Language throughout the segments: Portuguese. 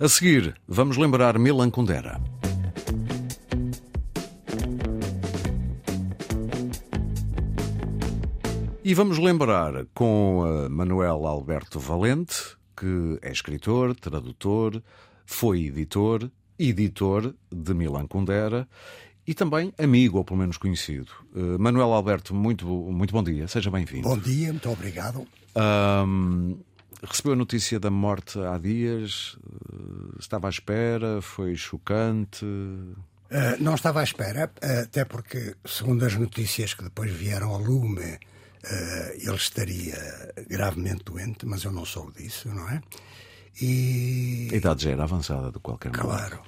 A seguir, vamos lembrar Milan Kundera. E vamos lembrar com Manuel Alberto Valente, que é escritor, tradutor, foi editor, editor de Milan Kundera e também amigo, ou pelo menos conhecido. Uh, Manuel Alberto, muito, muito bom dia, seja bem-vindo. Bom dia, muito obrigado. Um, recebeu a notícia da morte há dias, estava à espera, foi chocante. Uh, não estava à espera, até porque, segundo as notícias que depois vieram ao lume, ele estaria gravemente doente, mas eu não soube disso, não é? E... A idade já era avançada, de qualquer modo. Claro.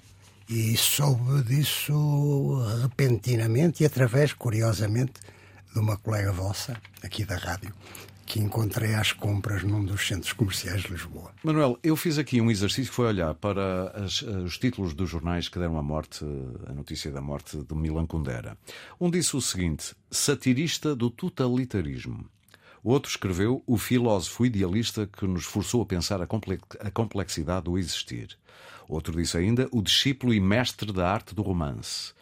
E soube disso repentinamente e através, curiosamente, de uma colega vossa, aqui da rádio, que encontrei às compras num dos centros comerciais de Lisboa. Manuel, eu fiz aqui um exercício que foi olhar para as, os títulos dos jornais que deram a morte, a notícia da morte de Milan Kundera. Um disse o seguinte: satirista do totalitarismo. O outro escreveu o filósofo idealista que nos forçou a pensar a complexidade do existir. Outro disse ainda o discípulo e mestre da arte do romance.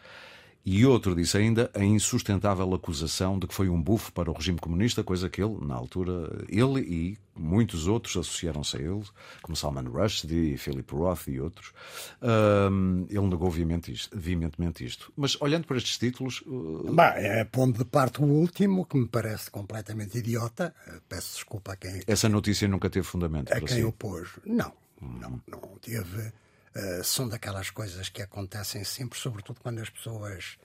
E outro disse ainda a insustentável acusação de que foi um bufo para o regime comunista, coisa que ele, na altura, ele e muitos outros associaram-se a ele, como Salman Rushdie, Philip Roth e outros. Um, ele negou veementemente isto, veementemente isto. Mas olhando para estes títulos. Uh... Bah, é pondo de parte o último, que me parece completamente idiota. Peço desculpa a quem. Essa notícia nunca teve fundamento. A quem si. opôs. Não, hum. não, não teve eh, são daquelas coisas que acontecem sempre, sobretudo quando as pessoas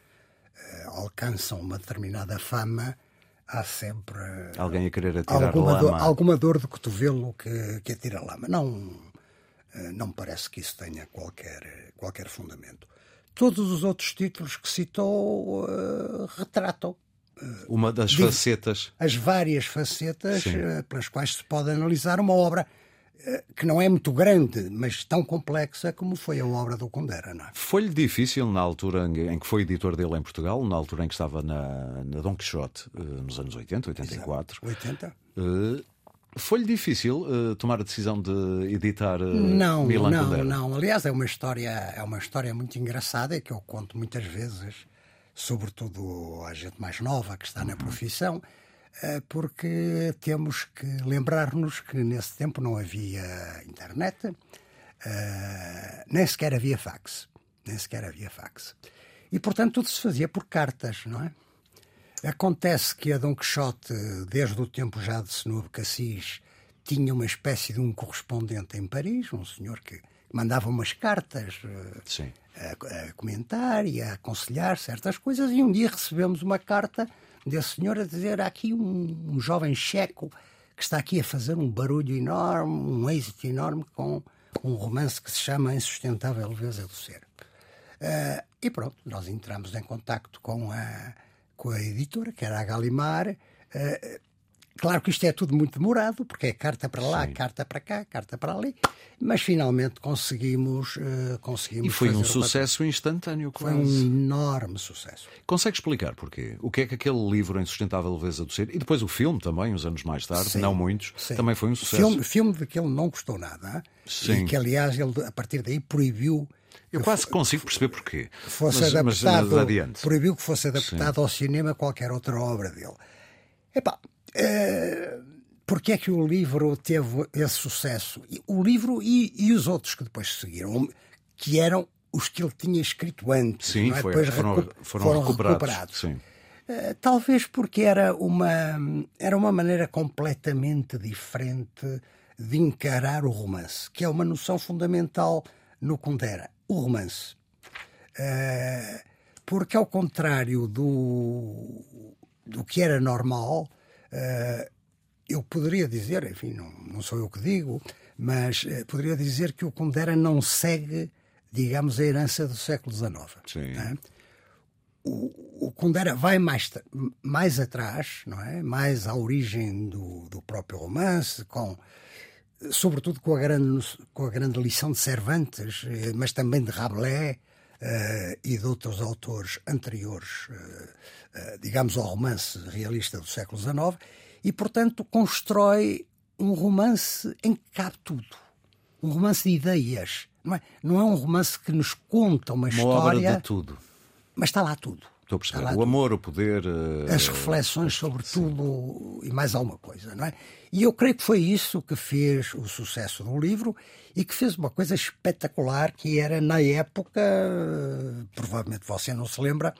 uh, alcançam uma determinada fama. Há sempre alguém a querer atirar alguma lama. Dor, alguma dor de cotovelo que, que atira lama. Não, uh, não parece que isso tenha qualquer, qualquer fundamento. Todos os outros títulos que citou retratam uma das facetas. As várias facetas pelas quais se pode analisar uma obra eh, que não é muito grande, mas tão complexa como foi a obra do Condera. É? Foi-lhe difícil, na altura em que foi editor dele em Portugal, na altura em que estava na, na Dom Quixote, eh, nos anos 80, 84. Exato. 80. Uh, foi-lhe difícil tomar a decisão de editar não, Milan não, Kundera? Não, aliás é uma história é uma história muito engraçada e que eu conto muitas vezes, sobretudo à gente mais nova que está uhum. na profissão. Eh, porque temos que lembrar-nos que nesse tempo não havia internet, eh, nem sequer havia fax. Nem sequer havia fax. E, portanto, tudo se fazia por cartas, não é? Acontece que a Dom Quixote, desde o tempo já de Snoub Cassis, tinha uma espécie de um correspondente em Paris, um senhor que mandava umas cartas eh, a, a, comentar e a aconselhar certas coisas, e um dia recebemos uma carta desse senhor a dizer há aqui um, um jovem checo que está aqui a fazer um barulho enorme, um êxito enorme com um romance que se chama Insustentável Leveza do Ser. Uh, e pronto, nós entramos em contacto com a, com a editora, que era a Galimar, uh, Claro que isto é tudo muito demorado, porque é carta para lá, Sim. carta para cá, carta para ali, mas finalmente conseguimos. Uh, conseguimos e foi um sucesso instantâneo, quase. Foi um enorme sucesso. Consegue explicar porquê? O que é que aquele livro, Insustentável Leveza do Ser, e depois o filme também, uns anos mais tarde, Sim. não muitos, Sim. também foi um sucesso. Filme, filme de que ele não gostou nada, Sim. e que aliás ele, a partir daí, proibiu. Eu quase consigo perceber porquê. Fosse mas, adaptado, mas proibiu que fosse adaptado ao cinema qualquer outra obra dele. Epá, Uh, porque é que o livro teve esse sucesso? O livro e, e, os outros que depois seguiram, que eram os que ele tinha escrito antes, Sim, é? foi, depois foram, recu foram, foram recuperados. recuperados. Uh, talvez porque era uma, era uma maneira completamente diferente de encarar o romance, que é uma noção fundamental no Kundera, o romance. Uh, porque, ao contrário do, do que era normal, eu poderia dizer, enfim, não, não sou eu que digo, mas uh, poderia dizer que o Kundera não segue, digamos, a herança do século XIX. Sim. Né? O, o Kundera vai mais, mais atrás, não é? mais à origem do, do próprio romance, com sobretudo com a, grande, com a grande lição de Cervantes, eh, mas também de Rabelais e de outros autores anteriores, uh, uh, digamos, ao romance realista do século XIX, e, portanto, constrói um romance em que cabe tudo. Um romance de ideias. Não é, não é um romance que nos conta uma, uma história. obra de tudo. Mas está lá tudo. Estou a perceber. O amor, o poder. Uh... As reflexões sobre tudo e mais alguma coisa, não é? E eu creio que foi isso que fez o sucesso do livro e que fez uma coisa espetacular que era, na época, provavelmente você não se lembra,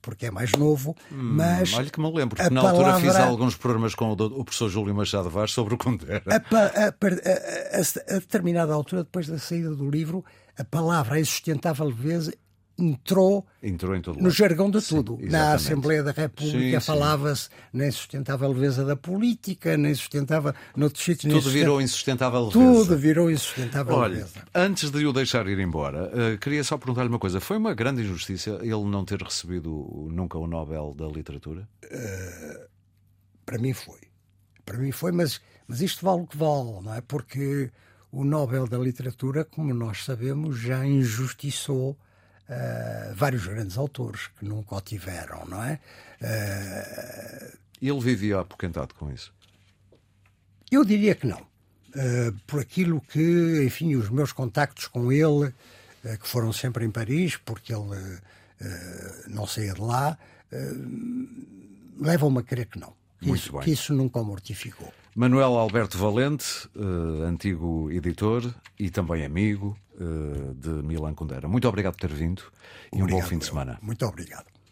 porque é mais novo, hum, mas. Olha que me lembro, porque na palavra... altura fiz alguns programas com o, professor Júlio Machado Vaz sobre o Condera. A, a, a, a, determinada altura, depois da saída do livro, a palavra insustentável leveza entrou, entrou no jargão de tudo. Sim, na Assembleia da República falava-se na insustentável leveza da política, na insustentável. Noutros sítios, tudo virou insustentável leveza. Tudo virou insustentável Olha, leveza. Antes de o deixar ir embora, uh, queria só perguntar-lhe uma coisa. Foi uma grande injustiça ele não ter recebido nunca o Nobel da Literatura? Uh, para mim foi. Para mim foi, mas, mas isto vale o que vale, não é? Porque o Nobel da Literatura, como nós sabemos, já injustiçou uh, vários grandes autores que nunca o tiveram, não é? Uh, ele vivia apoquentado com isso? Eu diria que não. Uh, por aquilo que, enfim, os meus contactos com ele, que foram sempre em Paris, porque ele não saía de lá, levam-me a crer que não. Que Muito isso, bem. Que isso nunca o mortificou. Manuel Alberto Valente, antigo editor e também amigo, de Milan Kundera. Muito obrigado por ter vindo obrigado, e um bom fim de semana. Muito obrigado.